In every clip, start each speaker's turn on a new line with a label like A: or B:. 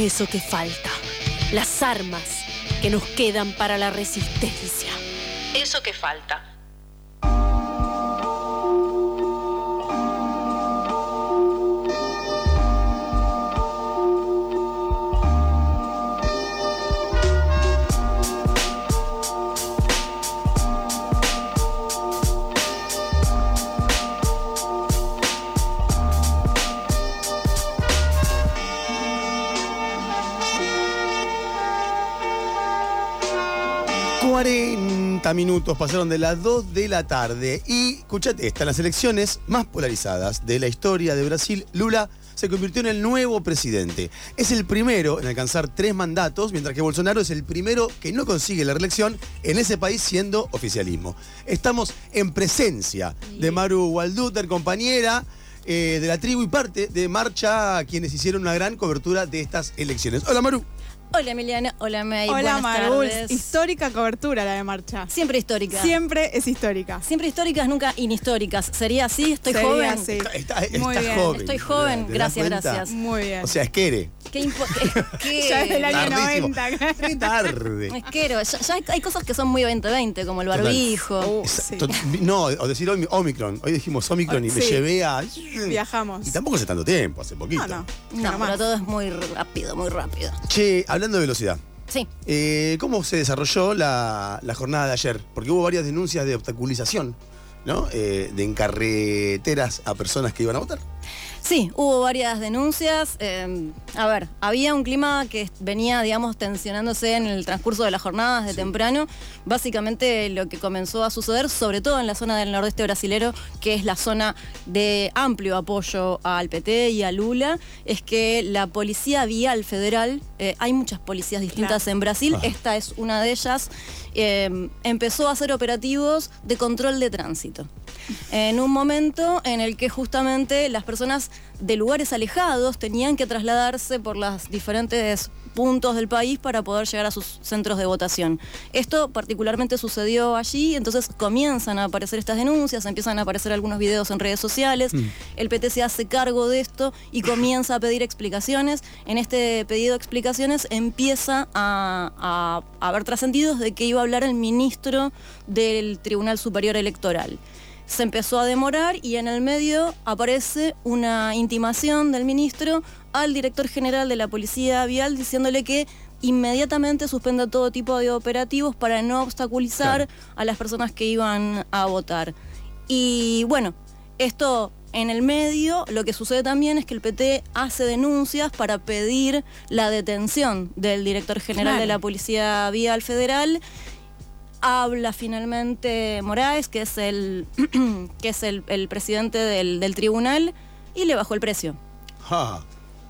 A: Eso que falta. Las armas que nos quedan para la resistencia. Eso que falta.
B: Minutos pasaron de las 2 de la tarde y, escúchate, esta, en las elecciones más polarizadas de la historia de Brasil, Lula se convirtió en el nuevo presidente. Es el primero en alcanzar tres mandatos, mientras que Bolsonaro es el primero que no consigue la reelección en ese país siendo oficialismo. Estamos en presencia de Maru Walduter, compañera eh, de la tribu y parte de Marcha, quienes hicieron una gran cobertura de estas elecciones. Hola Maru.
C: Hola Emiliana, hola May.
D: Hola Marul. Histórica cobertura la de marcha.
C: Siempre histórica.
D: Siempre es histórica.
C: Siempre históricas, nunca inhistóricas. ¿Sería así? Estoy joven.
D: Sí.
B: Está, Muy bien. joven.
C: Estoy joven, gracias, gracias.
D: Muy bien.
B: O sea, es Qué
C: Qué
D: ya es del año 90.
B: Qué tarde.
C: Esquero. Ya, ya, hay cosas que son muy 2020, como el barbijo.
B: Uh, no, o decir Omicron. Hoy dijimos Omicron y me llevé a.
D: Viajamos.
B: Y tampoco hace tanto tiempo, hace poquito.
C: No, no. No, pero todo es muy rápido, muy rápido.
B: Che, hablando de velocidad.
C: Sí.
B: Eh, ¿Cómo se desarrolló la, jornada de ayer? Porque hubo varias denuncias de obstaculización, ¿no? Eh, de encarreteras a personas que iban a votar.
C: Sí, hubo varias denuncias. Em, a ver, había un clima que venía, digamos, tensionándose en el transcurso de las jornadas de temprano. Básicamente lo que comenzó a suceder, sobre todo en la zona del nordeste brasilero, que es la zona de amplio apoyo al PT y a Lula, es que la policía vial federal, eh, hay muchas policías distintas en Brasil, esta es una de ellas, em, empezó a hacer operativos de control de tránsito en un momento en el que justamente las personas de lugares alejados tenían que trasladarse por los diferentes puntos del país para poder llegar a sus centros de votación. Esto particularmente sucedió allí, entonces comienzan a aparecer estas denuncias, empiezan a aparecer algunos videos en redes sociales, mm. el PT se hace cargo de esto y comienza a pedir explicaciones. En este pedido de explicaciones empieza a, a haber trascendidos de que iba a hablar el ministro del Tribunal Superior Electoral se empezó a demorar y en el medio aparece una intimación del ministro al director general de la Policía Vial diciéndole que inmediatamente suspenda todo tipo de operativos para no obstaculizar a las personas que iban a votar. Y bueno, esto en el medio, lo que sucede también es que el PT hace denuncias para pedir la detención del director general de la Policía Vial Federal habla finalmente Moraes, que es el, que es el, presidente del, tribunal, y le bajó el precio.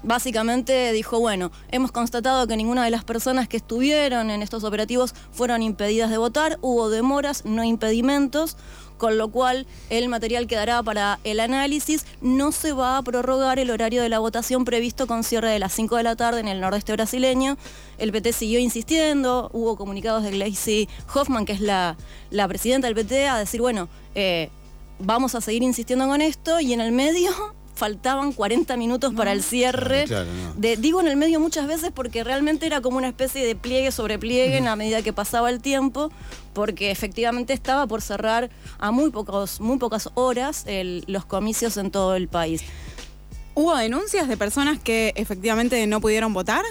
C: Básicamente dijo, bueno, hemos constatado que ninguna de las personas que estuvieron en estos operativos fueron impedidas de votar, hubo demoras, no impedimentos, con lo cual el material quedará para el análisis. No se va a prorrogar el horario de la votación previsto con cierre de las 5 de la tarde en el nordeste brasileño. El PT siguió insistiendo, hubo comunicados de Gleisi Hoffman, que es la, la presidenta del PT, a decir, bueno, eh, vamos a seguir insistiendo con esto y en el medio faltaban 40 minutos para el cierre. de, digo en el medio muchas veces porque realmente era como una especie de pliegue sobre pliegue a medida que pasaba el tiempo, porque efectivamente estaba por cerrar a muy, pocos, muy pocas horas los comicios en todo el país.
D: ¿Hubo denuncias de personas que efectivamente no pudieron votar?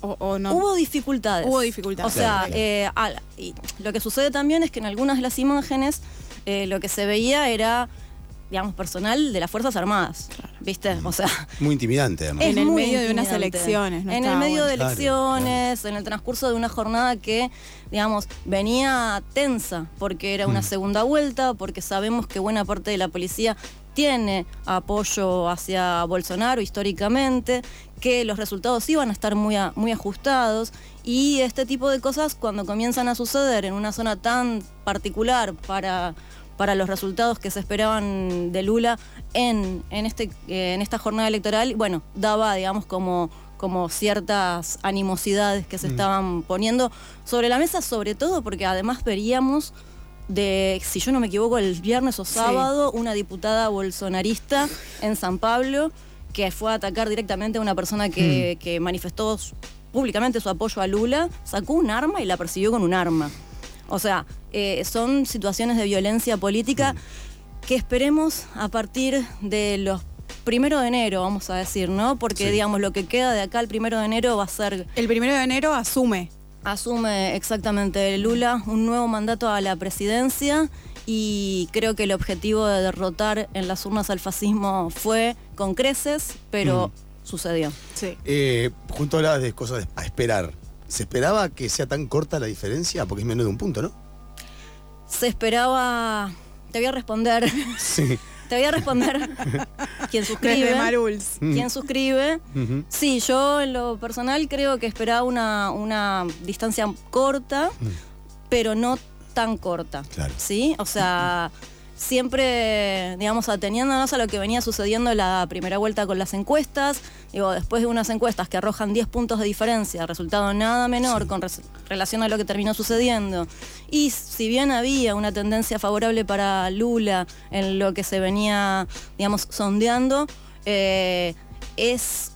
D: O, no?
C: Hubo dificultades.
D: Hubo dificultades.
C: O sea, eh, lo que sucede también es que en algunas de las imágenes eh, lo que se veía era digamos, personal de las Fuerzas Armadas. ¿Viste? O sea.
B: Muy intimidante, además.
D: En el medio de unas elecciones,
C: En el medio de elecciones, en el transcurso de una jornada que, digamos, venía tensa, porque era una mm. segunda vuelta, porque sabemos que buena parte de la policía tiene apoyo hacia Bolsonaro históricamente, que los resultados iban a estar muy, muy ajustados y este tipo de cosas cuando comienzan a suceder en una zona tan particular para para los resultados que se esperaban de Lula en, en, este, eh, en esta jornada electoral, bueno, daba, digamos, como, como ciertas animosidades que se mm. estaban poniendo sobre la mesa, sobre todo porque además veríamos de, si yo no me equivoco, el viernes o sábado, una diputada bolsonarista en San Pablo que fue a atacar directamente a una persona que, que manifestó públicamente su apoyo a Lula, sacó un arma y la persiguió con un arma. O sea, eh, son situaciones de violencia política que esperemos a partir de los primero de enero, vamos a decir, ¿no? Porque,
B: Sí.
C: digamos, lo que queda de acá el primero de enero va a ser
D: El primero de enero asume.
C: Asume exactamente Lula un nuevo mandato a la presidencia y creo que el objetivo de derrotar en las urnas al fascismo fue con creces, pero sucedió.
D: Sí.
B: Eh, junto hablabas de cosas a esperar. ¿Se esperaba que sea tan corta la diferencia? Porque es menos de un punto, ¿no?
C: Se esperaba... Te voy a responder.
B: Sí.
C: Te voy a responder. Quien suscribe.
D: Maruls.
C: ¿Quién suscribe? Sí, yo en lo personal creo que esperaba una, una distancia corta, pero no tan corta.
B: Claro.
C: ¿Sí? O sea, siempre, digamos, ateniéndonos a lo que venía sucediendo en la primera vuelta con las encuestas, digo, después de unas encuestas que arrojan 10 puntos de diferencia, resultado nada menor con relación a lo que terminó sucediendo. Y si bien había una tendencia favorable para Lula en lo que se venía, digamos, sondeando, eh, es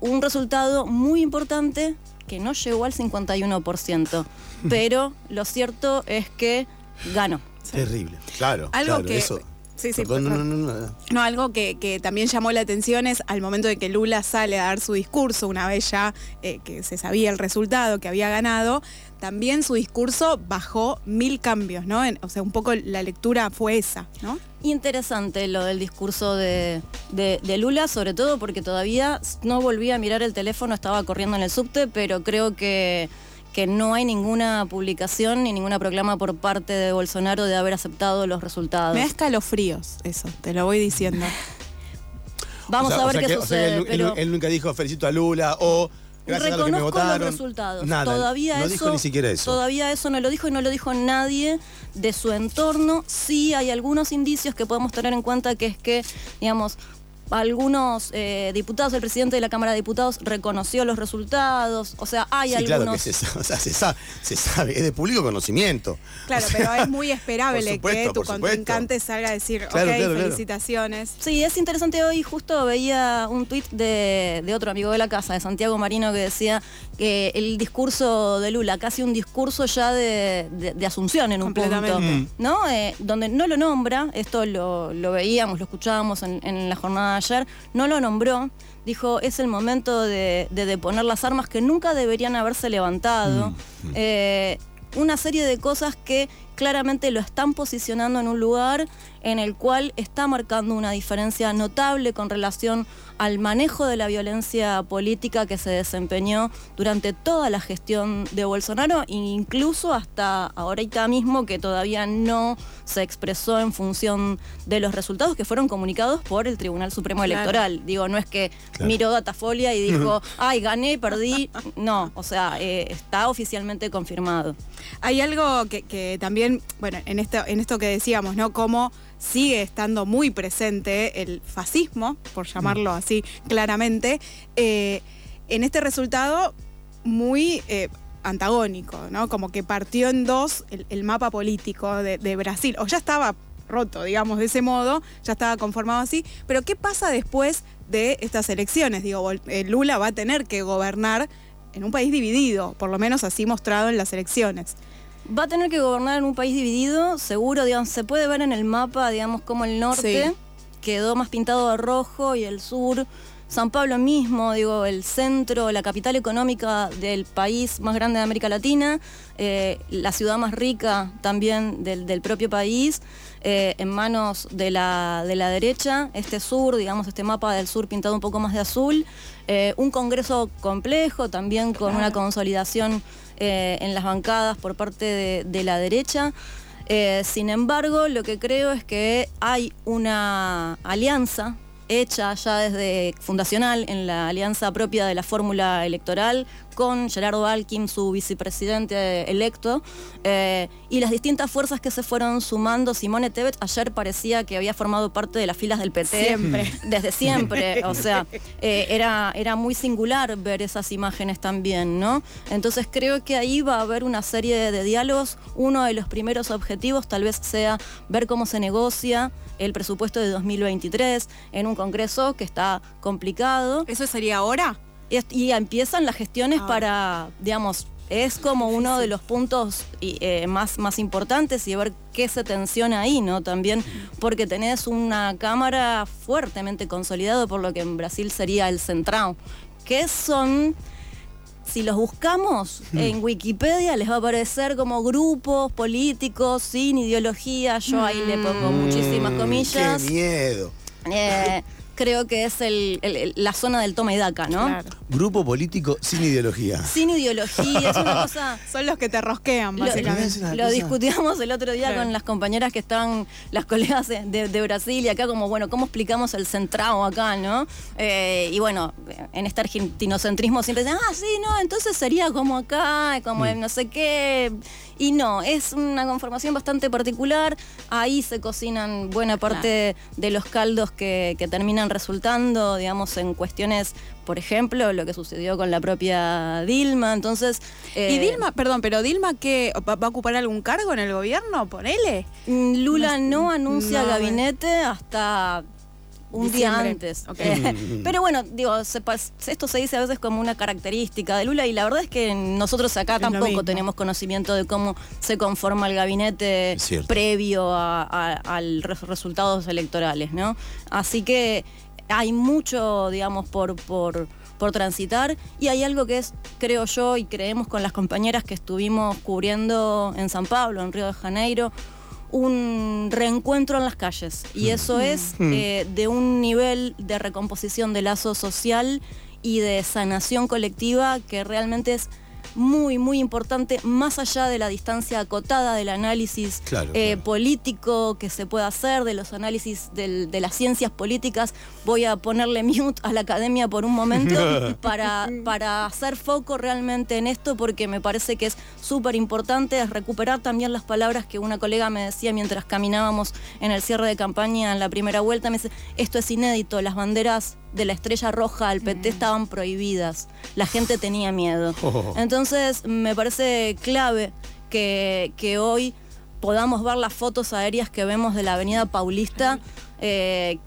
C: un resultado muy importante que no llegó al 51%. Pero lo cierto es que ganó.
B: Terrible. Claro.
D: Algo
B: claro,
D: que-
B: Eso.
D: Sí, sí,
B: Perdón, no,
D: perdón.
B: no, no, no.
D: No, algo que, que también llamó la atención es al momento de que Lula sale a dar su discurso, una vez ya eh, que se sabía el resultado, que había ganado, también su discurso bajó mil cambios, ¿no? En- o sea, un poco la lectura fue esa, ¿no?
C: Interesante lo del discurso de, de- de Lula, sobre todo porque todavía no volví a mirar el teléfono, estaba corriendo en el subte, pero creo que, que no hay ninguna publicación ni ninguna proclama por parte de Bolsonaro de haber aceptado los resultados.
D: Me da escalofríos eso, te lo voy diciendo.
C: Vamos
B: O sea-
C: a
B: o
C: ver
B: sea
C: qué
B: que- o sea que
C: sucede.
B: él, nunca dijo felicito a Lula o gracias a los que me
C: Reconozco
B: votaron.
C: los resultados.
B: Nada.
C: Todavía
B: no
C: eso,
B: dijo ni siquiera eso.
C: Todavía eso no lo dijo y no lo dijo nadie de su entorno. Sí hay algunos indicios que podemos tener en cuenta que es que, digamos, algunos eh, diputados, el presidente de la Cámara de Diputados reconoció los resultados. O sea, hay
B: sí,
C: algunos.
B: claro que se, sa- o sea, se, sa- se sabe, es de público conocimiento.
D: Claro,
B: O sea,
D: pero es muy esperable
B: supuesto,
D: que tu
B: supuesto.
D: contrincante salga a decir,
B: Claro,
D: ok,
B: claro, claro.
D: felicitaciones.
C: Sí, es interesante. Hoy justo veía un tuit de, de otro amigo de la casa, de Santiago Marino, que decía que el discurso de Lula, casi un discurso ya de, de- de asunción en un punto. ¿no? Eh, donde no lo nombra, esto lo, lo veíamos, lo escuchábamos en, en la jornada ayer, no lo nombró. Dijo, es el momento de, de deponer las armas que nunca deberían haberse levantado. Eh, una serie de cosas que claramente lo están posicionando en un lugar en el cual está marcando una diferencia notable con relación al manejo de la violencia política que se desempeñó durante toda la gestión de Bolsonaro, e incluso hasta ahorita mismo que todavía no se expresó en función de los resultados que fueron comunicados por el Tribunal Supremo
D: Claro.
C: Electoral. Digo, no es que
B: Claro.
C: miró Datafolia y dijo, ay, gané, perdí. No, o sea, eh, está oficialmente confirmado.
D: Hay algo que, que también, bueno, en esto, en esto que decíamos, ¿no? Cómo sigue estando muy presente el fascismo, por llamarlo así claramente, eh, en este resultado muy eh, antagónico, ¿no? Como que partió en dos el, el mapa político de, de Brasil, o ya estaba roto, digamos, de ese modo, ya estaba conformado así, pero ¿qué pasa después de estas elecciones? Digo, eh, Lula va a tener que gobernar en un país dividido, por lo menos así mostrado en las elecciones.
C: Va a tener que gobernar en un país dividido, seguro, digamos, se puede ver en el mapa, digamos, como el norte
D: Sí.
C: quedó más pintado de rojo y el sur, San Pablo mismo, digo, el centro, la capital económica del país más grande de América Latina, eh, la ciudad más rica también del, del propio país, eh, en manos de la, de la derecha, este sur, digamos, este mapa del sur pintado un poco más de azul, eh, un congreso complejo también con una consolidación eh, en las bancadas por parte de, la derecha. Eh, sin embargo, lo que creo es que hay una alianza hecha ya desde fundacional en la alianza propia de la fórmula electoral con Gerardo Alquim, su vicepresidente electo, eh, y las distintas fuerzas que se fueron sumando. Simone Tebet ayer parecía que había formado parte de las filas del PT.
D: Siempre.
C: Desde siempre. O sea, eh, era, era muy singular ver esas imágenes también, ¿no? Entonces creo que ahí va a haber una serie de, de diálogos. Uno de los primeros objetivos tal vez sea ver cómo se negocia el presupuesto de 2023 en un congreso que está complicado.
D: ¿Eso sería ahora?
C: Y, y empiezan las gestiones para, digamos, es como uno de los puntos eh, más, más importantes y ver qué se tensiona ahí, ¿no? También porque tenés una cámara fuertemente consolidada por lo que en Brasil sería el centrado, que son si los buscamos hmm. en Wikipedia les va a aparecer como grupos políticos sin ideología. Yo ahí le pongo hmm. muchísimas comillas.
B: ¡Qué miedo!
C: Eh, creo que es el, la zona del toma y daca, ¿no? Claro.
B: Grupo político sin ideología.
C: Sin ideología, es una cosa...
D: Son los que te rosquean, básicamente.
C: Lo, discutíamos el otro día con las compañeras que están, las colegas de, Brasil y acá como, bueno, ¿cómo explicamos el centrado acá, no? Eh, y bueno, en este argentinocentrismo siempre dicen, ah, sí, no, entonces sería como acá, como mm. no sé qué... Y no, es una conformación bastante particular. Ahí se cocinan buena parte de los caldos que, terminan resultando, digamos, en cuestiones, por ejemplo, lo que sucedió con la propia Dilma. Entonces.
D: ¿Y eh, Dilma, perdón, pero Dilma qué va, a ocupar algún cargo en el gobierno? ¿Ponele?
C: Mm, Lula no, anuncia gabinete hasta un día antes. Pero bueno, digo, esto se dice a veces como una característica de Lula y la verdad es que nosotros acá tampoco tenemos conocimiento de cómo se conforma el gabinete previo a, los resultados electorales, ¿no? Así que hay mucho, digamos, por, por, por transitar y hay algo que es, creo yo, y creemos con las compañeras que estuvimos cubriendo en San Pablo, en Río de Janeiro, un reencuentro en las calles y mm. eso es mm. eh, de un nivel de recomposición de lazo social y de sanación colectiva que realmente es muy, muy importante, más allá de la distancia acotada del análisis eh, político que se puede hacer, de los análisis de las ciencias políticas. Voy a ponerle mute a la academia por un momento para, para hacer foco realmente en esto, porque me parece que es súper importante recuperar también las palabras que una colega me decía mientras caminábamos en el cierre de campaña en la primera vuelta. Me dice, esto es inédito, las banderas de la estrella roja al PT mm. estaban prohibidas. La gente tenía miedo. Oh. Entonces, me parece clave que, hoy podamos ver las fotos aéreas que vemos de la Avenida Paulista. Eh,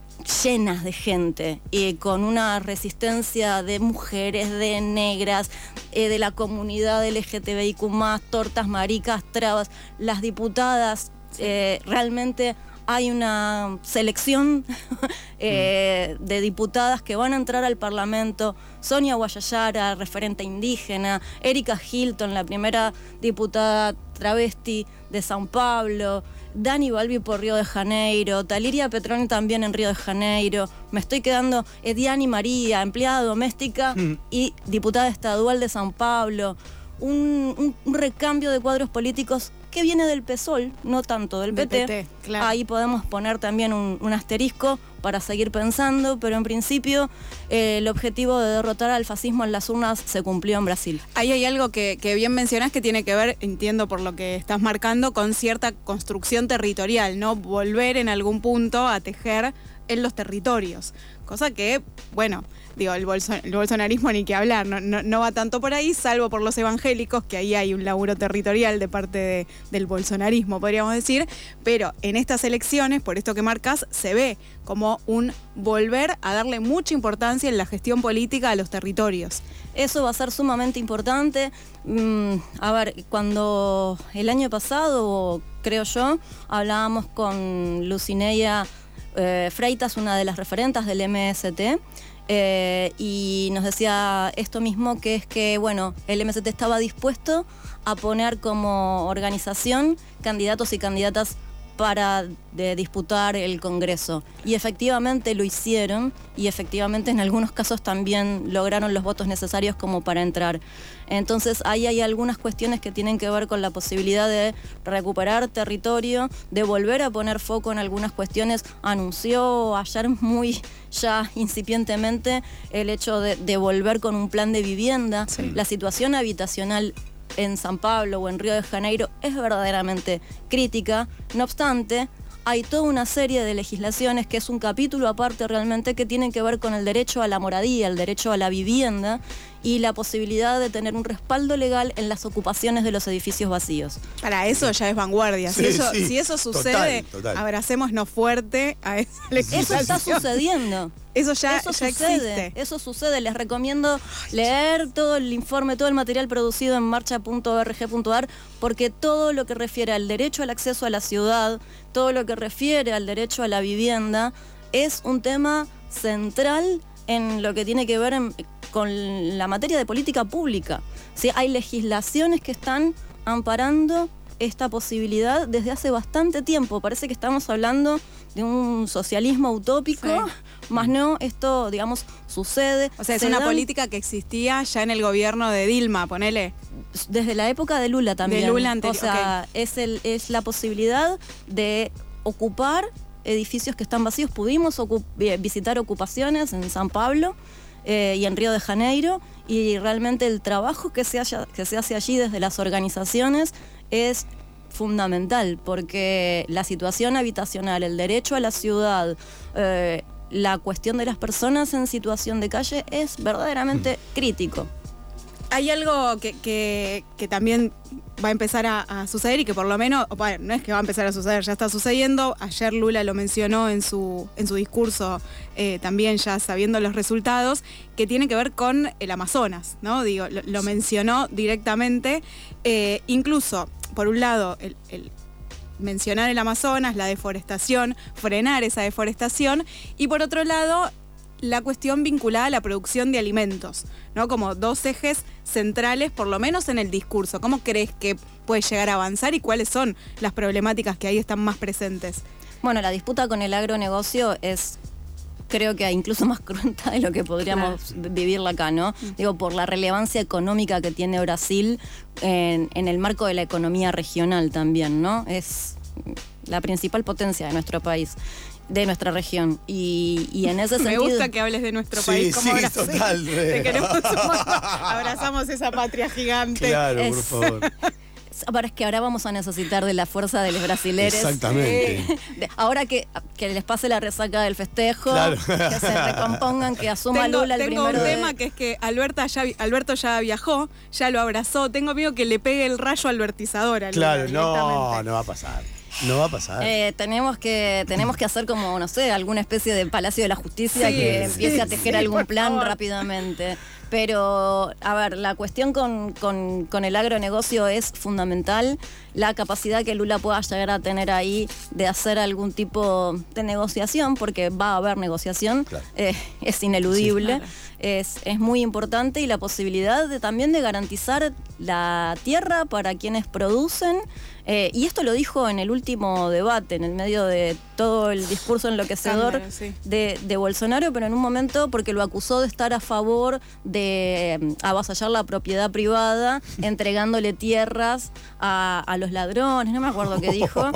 C: llenas de gente y con una resistencia de mujeres, de negras, eh, de la comunidad LGTBIQ, tortas, maricas, trabas. Las diputadas eh, realmente hay una selección eh, de diputadas que van a entrar al Parlamento. Sonia Guayayara, referente indígena, Erika Hilton, la primera diputada travesti de San Pablo, Dani Balbi por Río de Janeiro, Taliria Petroni también en Río de Janeiro, me estoy quedando Ediani María, empleada doméstica mm. y diputada estadual de San Pablo. un, recambio de cuadros políticos que viene del PSOL, no tanto del PT. Ahí podemos poner también un, asterisco para seguir pensando, pero en principio eh, el objetivo de derrotar al fascismo en las urnas se cumplió en Brasil.
D: Ahí hay algo que, que bien mencionás que tiene que ver, entiendo por lo que estás marcando, con cierta construcción territorial, ¿no? Volver en algún punto a tejer en los territorios. Cosa que, bueno, digo, el, bolsonarismo ni que hablar, no, va tanto por ahí, salvo por los evangélicos, que ahí hay un laburo territorial de parte del bolsonarismo, podríamos decir, pero en estas elecciones, por esto que marcas, se ve como un volver a darle mucha importancia en la gestión política a los territorios.
C: Eso va a ser sumamente importante. Mm, a ver, cuando el año pasado, creo yo, hablábamos con Lucineia eh, Freitas, una de las referentas del MST, eh, y nos decía esto mismo, que es que, bueno, el MST estaba dispuesto a poner como organización candidatos y candidatas para disputar el Congreso. Y efectivamente lo hicieron y efectivamente en algunos casos también lograron los votos necesarios como para entrar. Entonces ahí hay algunas cuestiones que tienen que ver con la posibilidad de recuperar territorio, de volver a poner foco en algunas cuestiones. Anunció ayer muy ya incipientemente el hecho de, volver con un plan de vivienda. La situación habitacional en San Pablo o en Río de Janeiro es verdaderamente crítica. No obstante, hay toda una serie de legislaciones que es un capítulo aparte realmente que tienen que ver con el derecho a la moradía, el derecho a la vivienda y la posibilidad de tener un respaldo legal en las ocupaciones de los edificios vacíos.
D: Para eso ya es vanguardia. Si, eso,
B: sí.
D: si eso sucede,
B: Total, total.
D: abracémonos fuerte a esa
C: Eso está
D: legislación.
C: sucediendo.
D: Eso ya,
C: eso
D: ya
C: sucede,
D: existe.
C: eso sucede. Les recomiendo leer todo el informe, todo el material producido en marcha.org.ar, porque todo lo que refiere al derecho al acceso a la ciudad, todo lo que refiere al derecho a la vivienda, es un tema central en lo que tiene que ver en- con la materia de política pública. ¿Sí? Hay legislaciones que están amparando esta posibilidad desde hace bastante tiempo. Parece que estamos hablando de un socialismo utópico,
D: Sí.
C: más no, esto, digamos, sucede.
D: O sea, es
C: Se
D: una
C: dan
D: política que existía ya en el gobierno de Dilma, ponele.
C: Desde la época de Lula también.
D: Lula anteri-
C: o sea, es, el, es la posibilidad de ocupar edificios que están vacíos. Pudimos visitar ocupaciones en San Pablo eh, y en Río de Janeiro y realmente el trabajo que se, haya- que se hace allí desde las organizaciones es fundamental porque la situación habitacional, el derecho a la ciudad, eh, la cuestión de las personas en situación de calle es verdaderamente crítico.
D: Hay algo que, que- que también va a empezar a, a suceder y que por lo menos, o bueno, no es que va a empezar a suceder, ya está sucediendo. Ayer Lula lo mencionó en su, en su discurso, eh, también ya sabiendo los resultados, que tiene que ver con el Amazonas, ¿no? Digo, lo, lo mencionó directamente. Eh, incluso, por un lado, el- mencionar el Amazonas, la deforestación, frenar esa deforestación y por otro lado la cuestión vinculada a la producción de alimentos, ¿no? Como dos ejes centrales, por lo menos en el discurso. ¿Cómo crees que puede llegar a avanzar y cuáles son las problemáticas que ahí están más presentes?
C: Bueno, la disputa con el agronegocio es creo que incluso más cruenta de lo que podríamos vi- vivirla acá, ¿no? Digo, por la relevancia económica que tiene Brasil en, en el marco de la economía regional también, ¿no? Es la principal potencia de nuestro país, de nuestra región. Y, y en ese
D: Me
C: sentido...
D: gusta que hables de nuestro
B: Sí,
D: país como
B: sí,
D: Brasil.
B: total.
D: Te queremos. Abrazamos esa patria gigante.
B: Claro, por
C: Es-
B: favor.
C: Ahora es que ahora vamos a necesitar de la fuerza de los brasileños.
B: Exactamente.
C: ahora que, que les pase la resaca del festejo,
B: Claro.
C: que se recompongan, que asuma
D: Tengo,
C: Lula el
D: tengo un
C: de-
D: tema que es que Alberta ya, Alberto ya viajó, ya lo abrazó. Tengo miedo que le pegue el rayo albertizador a Lula
B: Claro, no, no va a pasar. No va a pasar.
C: Eh, tenemos que tenemos que hacer como, no sé, alguna especie de Palacio de la Justicia
D: Sí,
C: que
D: sí,
C: empiece a tejer
D: sí,
C: algún plan
D: favor.
C: rápidamente. Pero, a ver, la cuestión con, con- con el agronegocio es fundamental. La capacidad que Lula pueda llegar a tener ahí de hacer algún tipo de negociación, porque va a haber negociación,
B: Claro.
C: eh, es ineludible.
D: claro.
C: es, es muy importante y la posibilidad de, también de garantizar la tierra para quienes producen. Eh, y esto lo dijo en el último debate, en el medio de todo el discurso enloquecedor
D: sí.
C: de, de Bolsonaro, pero en un momento porque lo acusó de estar a favor de mm, avasallar la propiedad privada, entregándole tierras a, a los ladrones, no me acuerdo qué dijo.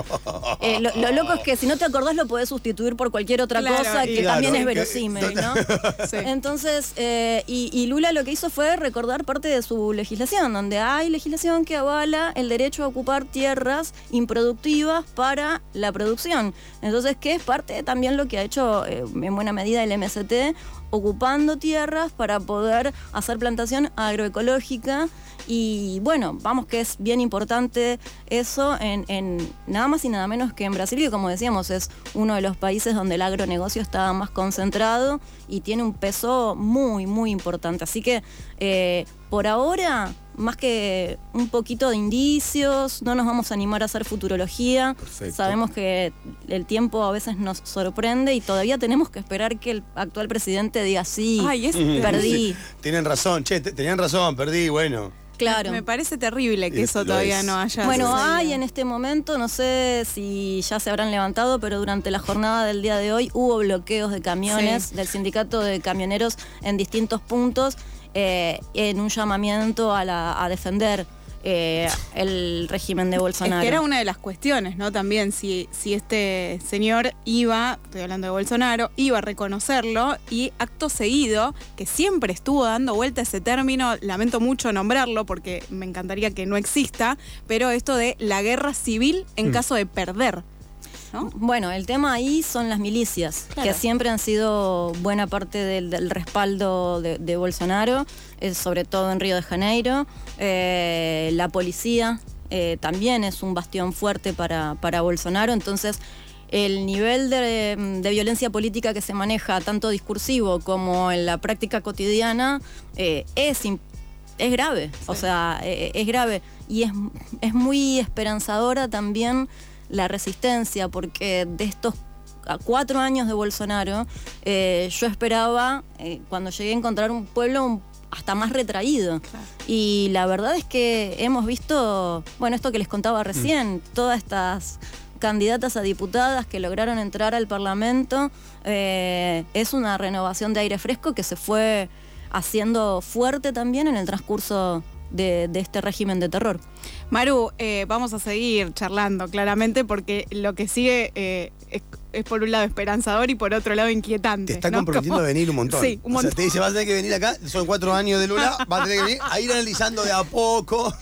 C: Eh, lo, lo loco es que si no te acordás lo podés sustituir por cualquier otra
D: Claro,
C: cosa que
B: Claro,
C: también es verosímil, ¿no?
D: Sí.
C: Entonces, eh, y, y Lula lo que hizo fue recordar parte de su legislación, donde hay legislación que avala el derecho a ocupar tierras improductivas para la producción. Entonces, que es parte también lo que ha hecho eh, en buena medida el MST, ocupando tierras para poder hacer plantación agroecológica. Y bueno, vamos que es bien importante eso en, en nada más y nada menos que en Brasil, que como decíamos es uno de los países donde el agronegocio está más concentrado y tiene un peso muy, muy importante. Así que eh, por ahora, más que un poquito de indicios, no nos vamos a animar a hacer futurología.
B: Perfecto.
C: Sabemos que el tiempo a veces nos sorprende y todavía tenemos que esperar que el actual presidente diga sí,
D: Ay, es
C: perdí.
B: Tienen razón, che, te- tenían razón, perdí, bueno.
C: Claro.
D: Me parece terrible que
B: Es-
D: eso todavía
B: es.
D: no haya
C: Bueno,
D: sucedido.
C: hay en este momento, no sé si ya se habrán levantado, pero durante la jornada del día de hoy hubo bloqueos de camiones
D: Sí.
C: del sindicato de camioneros en distintos puntos eh, en un llamamiento a, la- a defender eh, el régimen de
D: Es
C: Bolsonaro.
D: que era una de las cuestiones, ¿no? También si, si este señor iba, estoy hablando de Bolsonaro, iba a reconocerlo y acto seguido, que siempre estuvo dando vuelta ese término, lamento mucho nombrarlo porque me encantaría que no exista, pero esto de la guerra civil en caso de perder. ¿No?
C: Bueno, el tema ahí son las milicias,
D: Claro.
C: que siempre han sido buena parte del, del respaldo de, de Bolsonaro, eh, sobre todo en Río de Janeiro. Eh, la policía eh, también es un bastión fuerte para, para Bolsonaro, entonces el nivel de, de violencia política que se maneja, tanto discursivo como en la práctica cotidiana, eh, es, es grave. O sea, eh, es grave. Y es, es muy esperanzadora también la resistencia, porque de estos a cuatro años de Bolsonaro, eh, yo esperaba, eh, cuando llegué a encontrar un pueblo un- hasta más retraído. Y la verdad es que hemos visto, bueno, esto que les contaba recién, todas estas candidatas a diputadas que lograron entrar al Parlamento, eh, es una renovación de aire fresco que se fue haciendo fuerte también en el transcurso de, de este régimen de terror.
D: Maru, eh, vamos a seguir charlando claramente porque lo que sigue eh, es, es por un lado esperanzador y por otro lado inquietante.
B: Te está
D: ¿no?
B: comprometiendo a venir un montón.
D: Sí, un
B: O sea,
D: montón.
B: te dice, vas a tener que venir acá, son cuatro años de Lula, vas a tener que venir a ir analizando de a poco.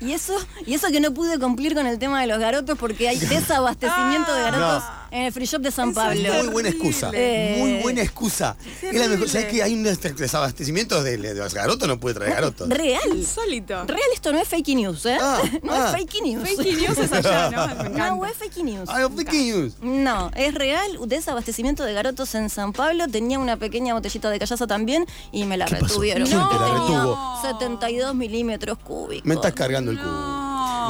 C: Y eso, y eso que no pude cumplir con el tema de los garotos porque hay desabastecimiento de garotos en el free shop de San Pablo.
D: es
B: Muy buena excusa.
C: Eh,
B: Muy buena excusa. Es la mejor. ¿Sabes que hay un des- desabastecimiento de, de los garotos? No puede traer garotos.
C: Real.
D: Insólito.
C: Real esto no es fake news, ¿eh?
B: Ah,
C: no
B: ah.
C: es fake news.
D: Fake news es allá, ¿no?
C: No, es fake news.
B: Of the news.
C: No, es real. Desabastecimiento de garotos en San Pablo. Tenía una pequeña botellita de callaza también y me la
B: ¿Qué pasó?
C: retuvieron.
B: ¿Quién te la
C: Tenía
B: retuvo?
C: 72 milímetros cúbicos.
B: Me estás cargando el cubo.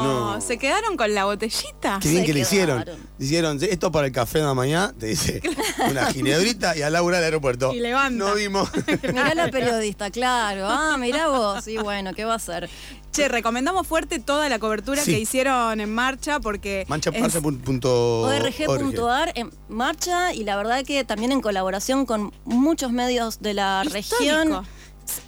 D: No,
B: No.
D: se quedaron con la botellita.
B: Qué bien
C: Se
B: que le hicieron.
C: quedaron.
B: Hicieron esto para el café de la mañana, te dice una ginebbrita y a Laura al aeropuerto.
D: Y levanta.
B: No vimos.
C: Mirá la periodista, claro. Ah, mirá vos. Y bueno, ¿qué va a hacer?
D: Che, recomendamos fuerte toda la cobertura
B: Sí.
D: que hicieron en marcha porque es-
B: Manchaparse.org.
C: org.ar en marcha y la verdad que también en colaboración con muchos medios de la
D: Histórico.
C: región.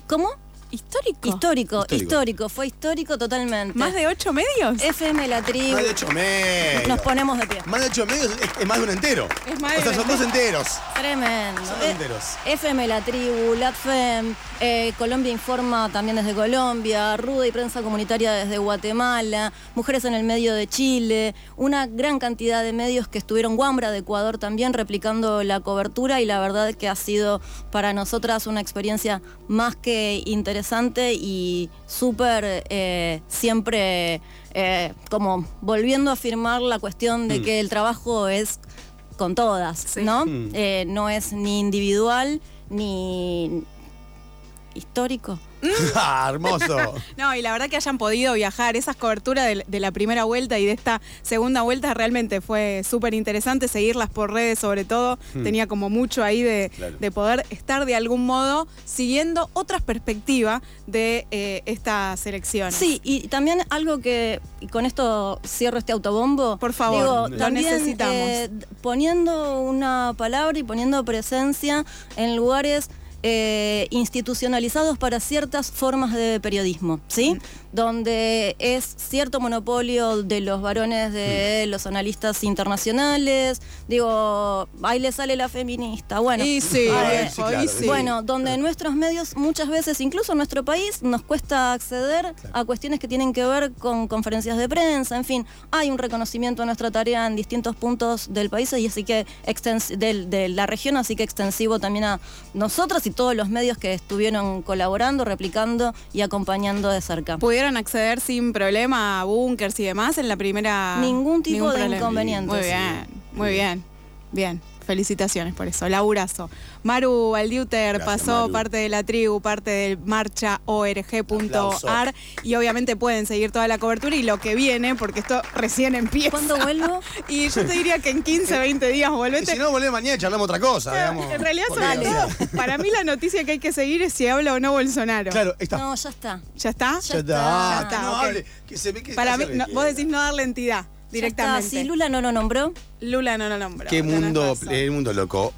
C: ¿Cómo?
D: Histórico.
C: Histórico,
B: Histórico.
C: histórico, fue histórico totalmente.
D: ¿Más de ocho medios?
C: FM La Tribu.
B: Más de ocho medios.
C: Nos ponemos de pie.
B: Más de ocho medios es, es más de un entero.
D: Es más
B: o
D: de
B: sea, son dos enteros.
C: Tremendo.
B: Son
C: Eh,
B: enteros.
C: FM La Tribu, LatFem, eh, Colombia Informa también desde Colombia, Ruda y Prensa Comunitaria desde Guatemala, Mujeres en el Medio de Chile, una gran cantidad de medios que estuvieron, Guambra de Ecuador también replicando la cobertura y la verdad que ha sido para nosotras una experiencia más que interesante y súper eh, siempre eh, como volviendo a afirmar la cuestión de que el trabajo es con todas,
D: Sí.
C: ¿no?
B: Mm.
C: Eh, no es ni individual ni histórico.
B: Ah, hermoso.
D: No, y la verdad que hayan podido viajar, esas coberturas de, de la primera vuelta y de esta segunda vuelta realmente fue súper interesante seguirlas por redes sobre todo. Tenía como mucho ahí de,
B: Hmm. Claro.
D: de poder estar de algún modo siguiendo otras perspectivas de eh, estas elecciones.
C: Sí, y también algo que, y con esto cierro este autobombo.
D: Por favor,
C: digo,
D: lo
C: también,
D: necesitamos.
C: eh, poniendo una palabra y poniendo presencia en lugares eh, institucionalizados para ciertas formas de periodismo, ¿sí? Donde es cierto monopolio de los varones de los analistas internacionales. Digo, ahí le sale la feminista. Bueno,
D: Y sí,
B: sí, claro,
D: y sí.
C: bueno, donde nuestros medios muchas veces, incluso en nuestro país, nos cuesta acceder a cuestiones que tienen que ver con conferencias de prensa, en fin, hay un reconocimiento a nuestra tarea en distintos puntos del país y así que extens- del- de, la región, así que extensivo también a nosotras y todos los medios que estuvieron colaborando, replicando y acompañando de cerca.
D: ¿Pudieron acceder sin problema a bunkers y demás en la primera?
C: Ningún tipo de
D: problema.
C: inconvenientes.
D: Muy bien, muy bien, bien. Felicitaciones por eso, laburazo. Maru Valdiuter
B: Gracias,
D: pasó
B: Maru.
D: parte de la tribu, parte del marchaorg.ar y obviamente pueden seguir toda la cobertura y lo que viene, porque esto recién empieza.
C: ¿Cuándo vuelvo?
D: Y yo te diría que en 15, 20 días
B: Y
D: volvete.
B: si no, volvemos mañana y charlamos otra cosa. digamos.
D: en realidad, sobre todo, para mí la noticia que hay que seguir es si habla o no Bolsonaro.
B: Claro, está.
C: No, ya está.
D: ¿Ya está?
B: ya está.
C: Ya
D: está,
B: que no hable, que se ve que
D: Para mí, no, vos decís no darle entidad Directamente.
C: Si Lula no lo nombró,
D: Lula no lo nombra.
B: Qué mundo, el mundo loco.